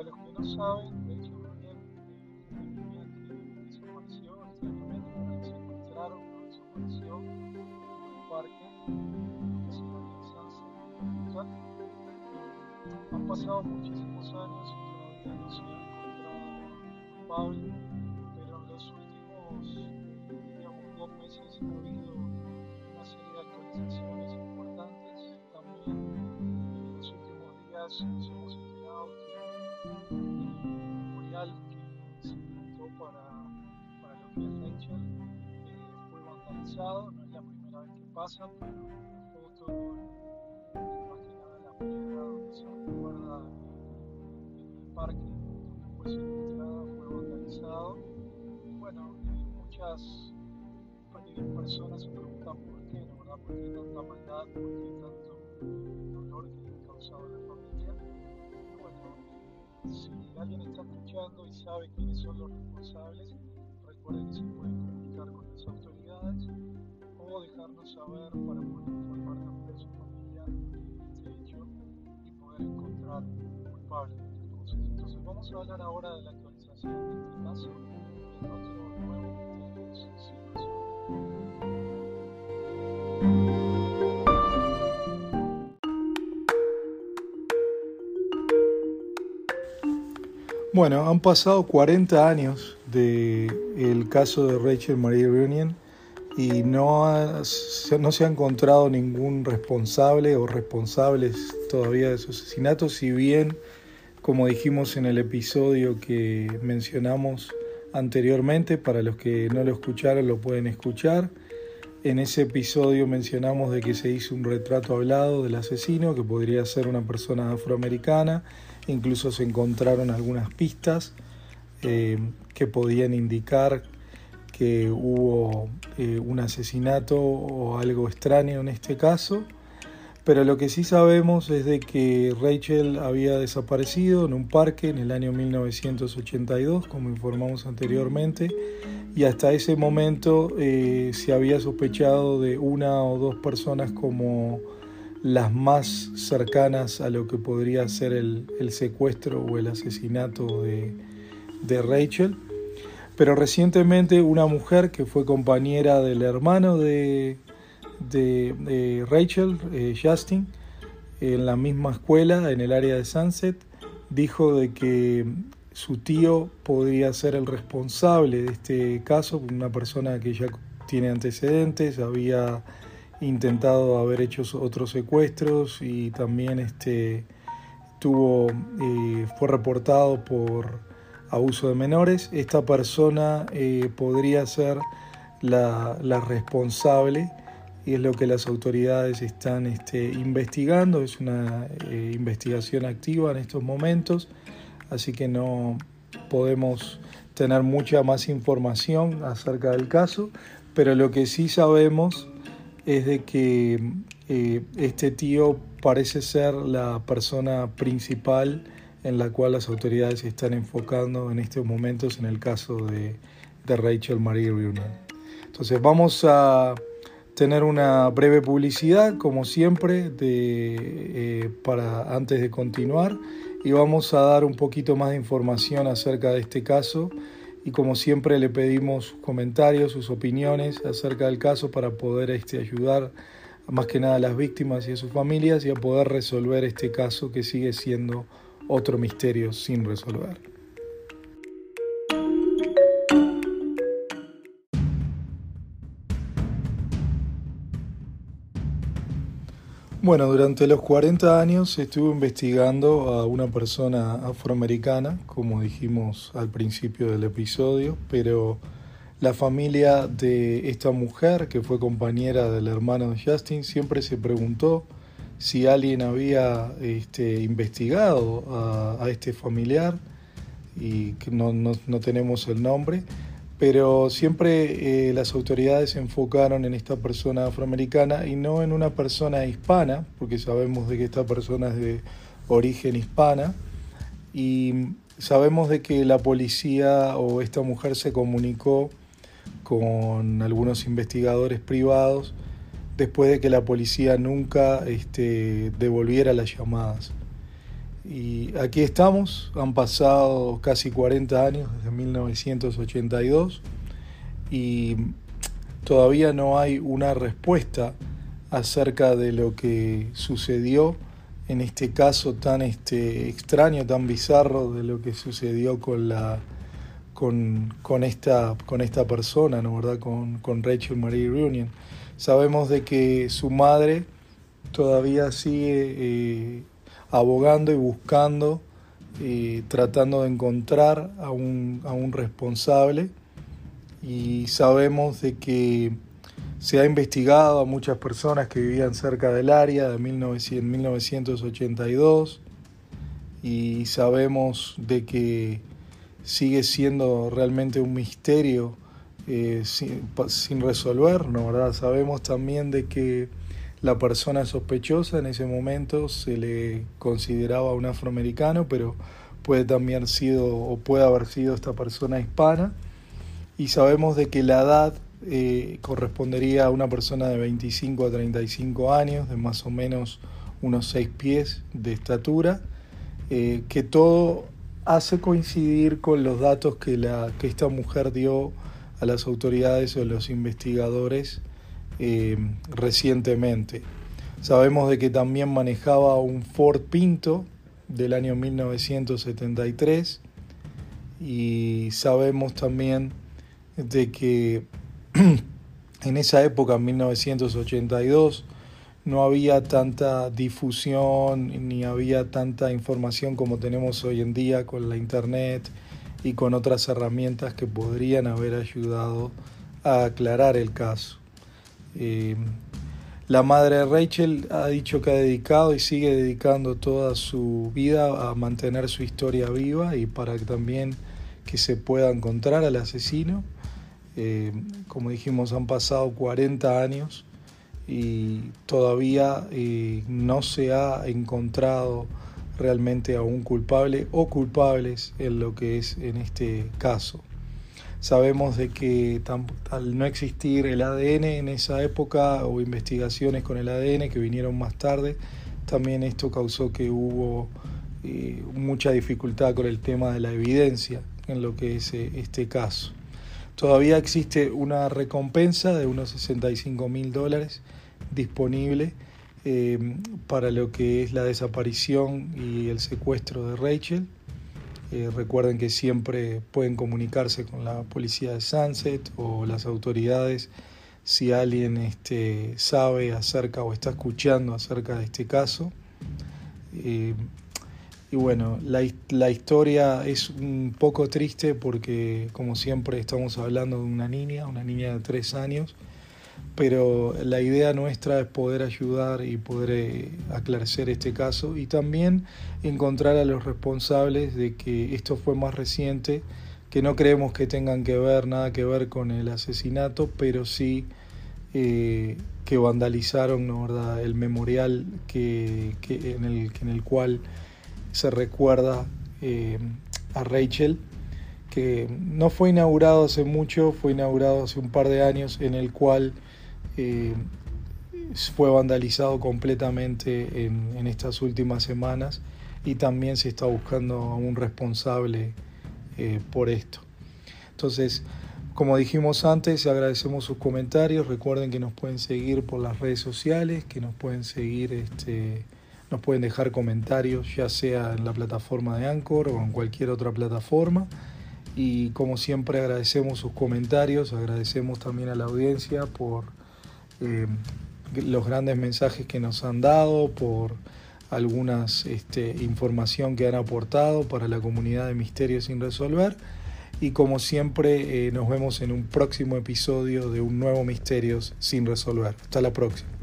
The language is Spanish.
para los que no saben, de hecho, niña que desapareció extrañamente, porque se encontraron, no desapareció en un parque, que se llama. Eh, han pasado muchísimos años y todavía no se ha encontrado culpable, pero en los últimos, digamos, dos meses ha habido una serie de actualizaciones importantes. También en los últimos días es Rachel eh, fue vandalizado. No es la primera vez que pasa, pero la foto, más que nada la piedra donde se recuerda en el parque donde fue secuestrada fue vandalizado. Bueno, eh, muchas personas se preguntan por qué, ¿no? ¿verdad? ¿Por qué tanta maldad? ¿Por qué tanto dolor que le ha causado a la familia? Bueno, si alguien está escuchando y sabe quiénes son los responsables, que se pueden comunicar con las autoridades o dejarnos saber para poder informar también a su familia de este hecho y poder encontrar un culpable de estas cosas. Entonces vamos a hablar ahora de la actualización de este caso en otro nuevo resolver. Bueno, han pasado 40 años del caso de Rachel Marie Reunion y no, no se ha encontrado ningún responsable o responsables todavía de su asesinato, si bien, como dijimos en el episodio que mencionamos anteriormente, para los que no lo escucharon lo pueden escuchar. En ese episodio mencionamos de que se hizo un retrato hablado del asesino, que podría ser una persona afroamericana, incluso se encontraron algunas pistas eh, que podían indicar que hubo eh, un asesinato o algo extraño en este caso. Pero lo que sí sabemos es de que Rachel había desaparecido en un parque en el año 1982, como informamos anteriormente, y hasta ese momento eh, se había sospechado de una o dos personas como las más cercanas a lo que podría ser el, el secuestro o el asesinato de, de Rachel. Pero recientemente una mujer que fue compañera del hermano de, de, Rachel, eh, Justin, en la misma escuela, en el área de Sunset, dijo de que su tío podría ser el responsable de este caso, una persona que ya tiene antecedentes, había intentado haber hecho otros secuestros y también este tuvo eh, fue reportado por abuso de menores. Esta persona eh, podría ser la, la, responsable y es lo que las autoridades están este, investigando. Es una eh, investigación activa en estos momentos, así que no podemos tener mucha más información acerca del caso, pero lo que sí sabemos es de que eh, este tío parece ser la persona principal en la cual las autoridades están enfocando en estos momentos en el caso de, de Rachel Marie Reunion. Entonces vamos a tener una breve publicidad, como siempre, de, eh, para antes de continuar y vamos a dar un poquito más de información acerca de este caso y como siempre le pedimos sus comentarios, sus opiniones acerca del caso para poder este, ayudar más que nada a las víctimas y a sus familias y a poder resolver este caso que sigue siendo otro misterio sin resolver. Bueno, durante los 40 años estuve investigando a una persona afroamericana, como dijimos al principio del episodio, pero la familia de esta mujer, que fue compañera del hermano de Justin, siempre se preguntó si alguien había este, investigado a, este familiar y no, no, no tenemos el nombre, pero siempre eh, las autoridades se enfocaron en esta persona afroamericana y no en una persona hispana, porque sabemos de que esta persona es de origen hispana y sabemos de que la policía o esta mujer se comunicó con algunos investigadores privados después de que la policía nunca este, devolviera las llamadas. Y aquí estamos, han pasado casi 40 años, desde 1982, y todavía no hay una respuesta acerca de lo que sucedió en este caso tan este, extraño, tan bizarro de lo que sucedió con la con, con esta, con esta persona, ¿no verdad? Con, con Rachel Marie Reunion. Sabemos de que su madre todavía sigue eh, abogando y buscando, y tratando de encontrar a un, a un responsable. Y sabemos de que se ha investigado a muchas personas que vivían cerca del área de 1982 y sabemos de que sigue siendo realmente un misterio eh, sin, sin, resolver, ¿no? ¿verdad? Sabemos también de que la persona sospechosa en ese momento se le consideraba un afroamericano, pero puede también sido o puede haber sido esta persona hispana. Y sabemos de que la edad eh, correspondería a una persona de 25 a 35 años, de más o menos unos 6 pies de estatura, eh, que todo hace coincidir con los datos que, la, que esta mujer dio a las autoridades o a los investigadores eh, recientemente. Sabemos de que también manejaba un Ford Pinto del año 1973 y sabemos también de que en esa época, en 1982, no había tanta difusión ni había tanta información como tenemos hoy en día con la internet y con otras herramientas que podrían haber ayudado a aclarar el caso. Eh, la madre de Rachel ha dicho que ha dedicado y sigue dedicando toda su vida a mantener su historia viva y para que también que se pueda encontrar al asesino. Eh, como dijimos, han pasado 40 años y todavía eh, no se ha encontrado realmente a un culpable o culpables en lo que es en este caso. Sabemos de que al no existir el ADN en esa época o investigaciones con el ADN que vinieron más tarde, también esto causó que hubo eh, mucha dificultad con el tema de la evidencia en lo que es eh, este caso. Todavía existe una recompensa de unos 65 mil dólares disponible eh, para lo que es la desaparición y el secuestro de Rachel. Eh, recuerden que siempre pueden comunicarse con la policía de Sunset o las autoridades si alguien este, sabe acerca o está escuchando acerca de este caso. Eh, y bueno, la, la, historia es un poco triste porque como siempre estamos hablando de una niña, una niña de tres años, pero la idea nuestra es poder ayudar y poder eh, aclarecer este caso y también encontrar a los responsables de que esto fue más reciente, que no creemos que tengan que ver nada que ver con el asesinato, pero sí eh, que vandalizaron el memorial que, que, en, el, en el cual se recuerda eh, a Rachel que no fue inaugurado hace mucho, fue inaugurado hace un par de años, en el cual eh, fue vandalizado completamente en, estas últimas semanas y también se está buscando a un responsable eh, por esto. Entonces, como dijimos antes, agradecemos sus comentarios. Recuerden que nos pueden seguir por las redes sociales, que nos pueden seguir, este, nos pueden dejar comentarios, ya sea en la plataforma de Anchor o en cualquier otra plataforma. Y como siempre agradecemos sus comentarios, agradecemos también a la audiencia por eh, los grandes mensajes que nos han dado, por algunas este, información que han aportado para la comunidad de Misterios sin resolver. Y como siempre, eh, nos vemos en un próximo episodio de un nuevo Misterios sin resolver. Hasta la próxima.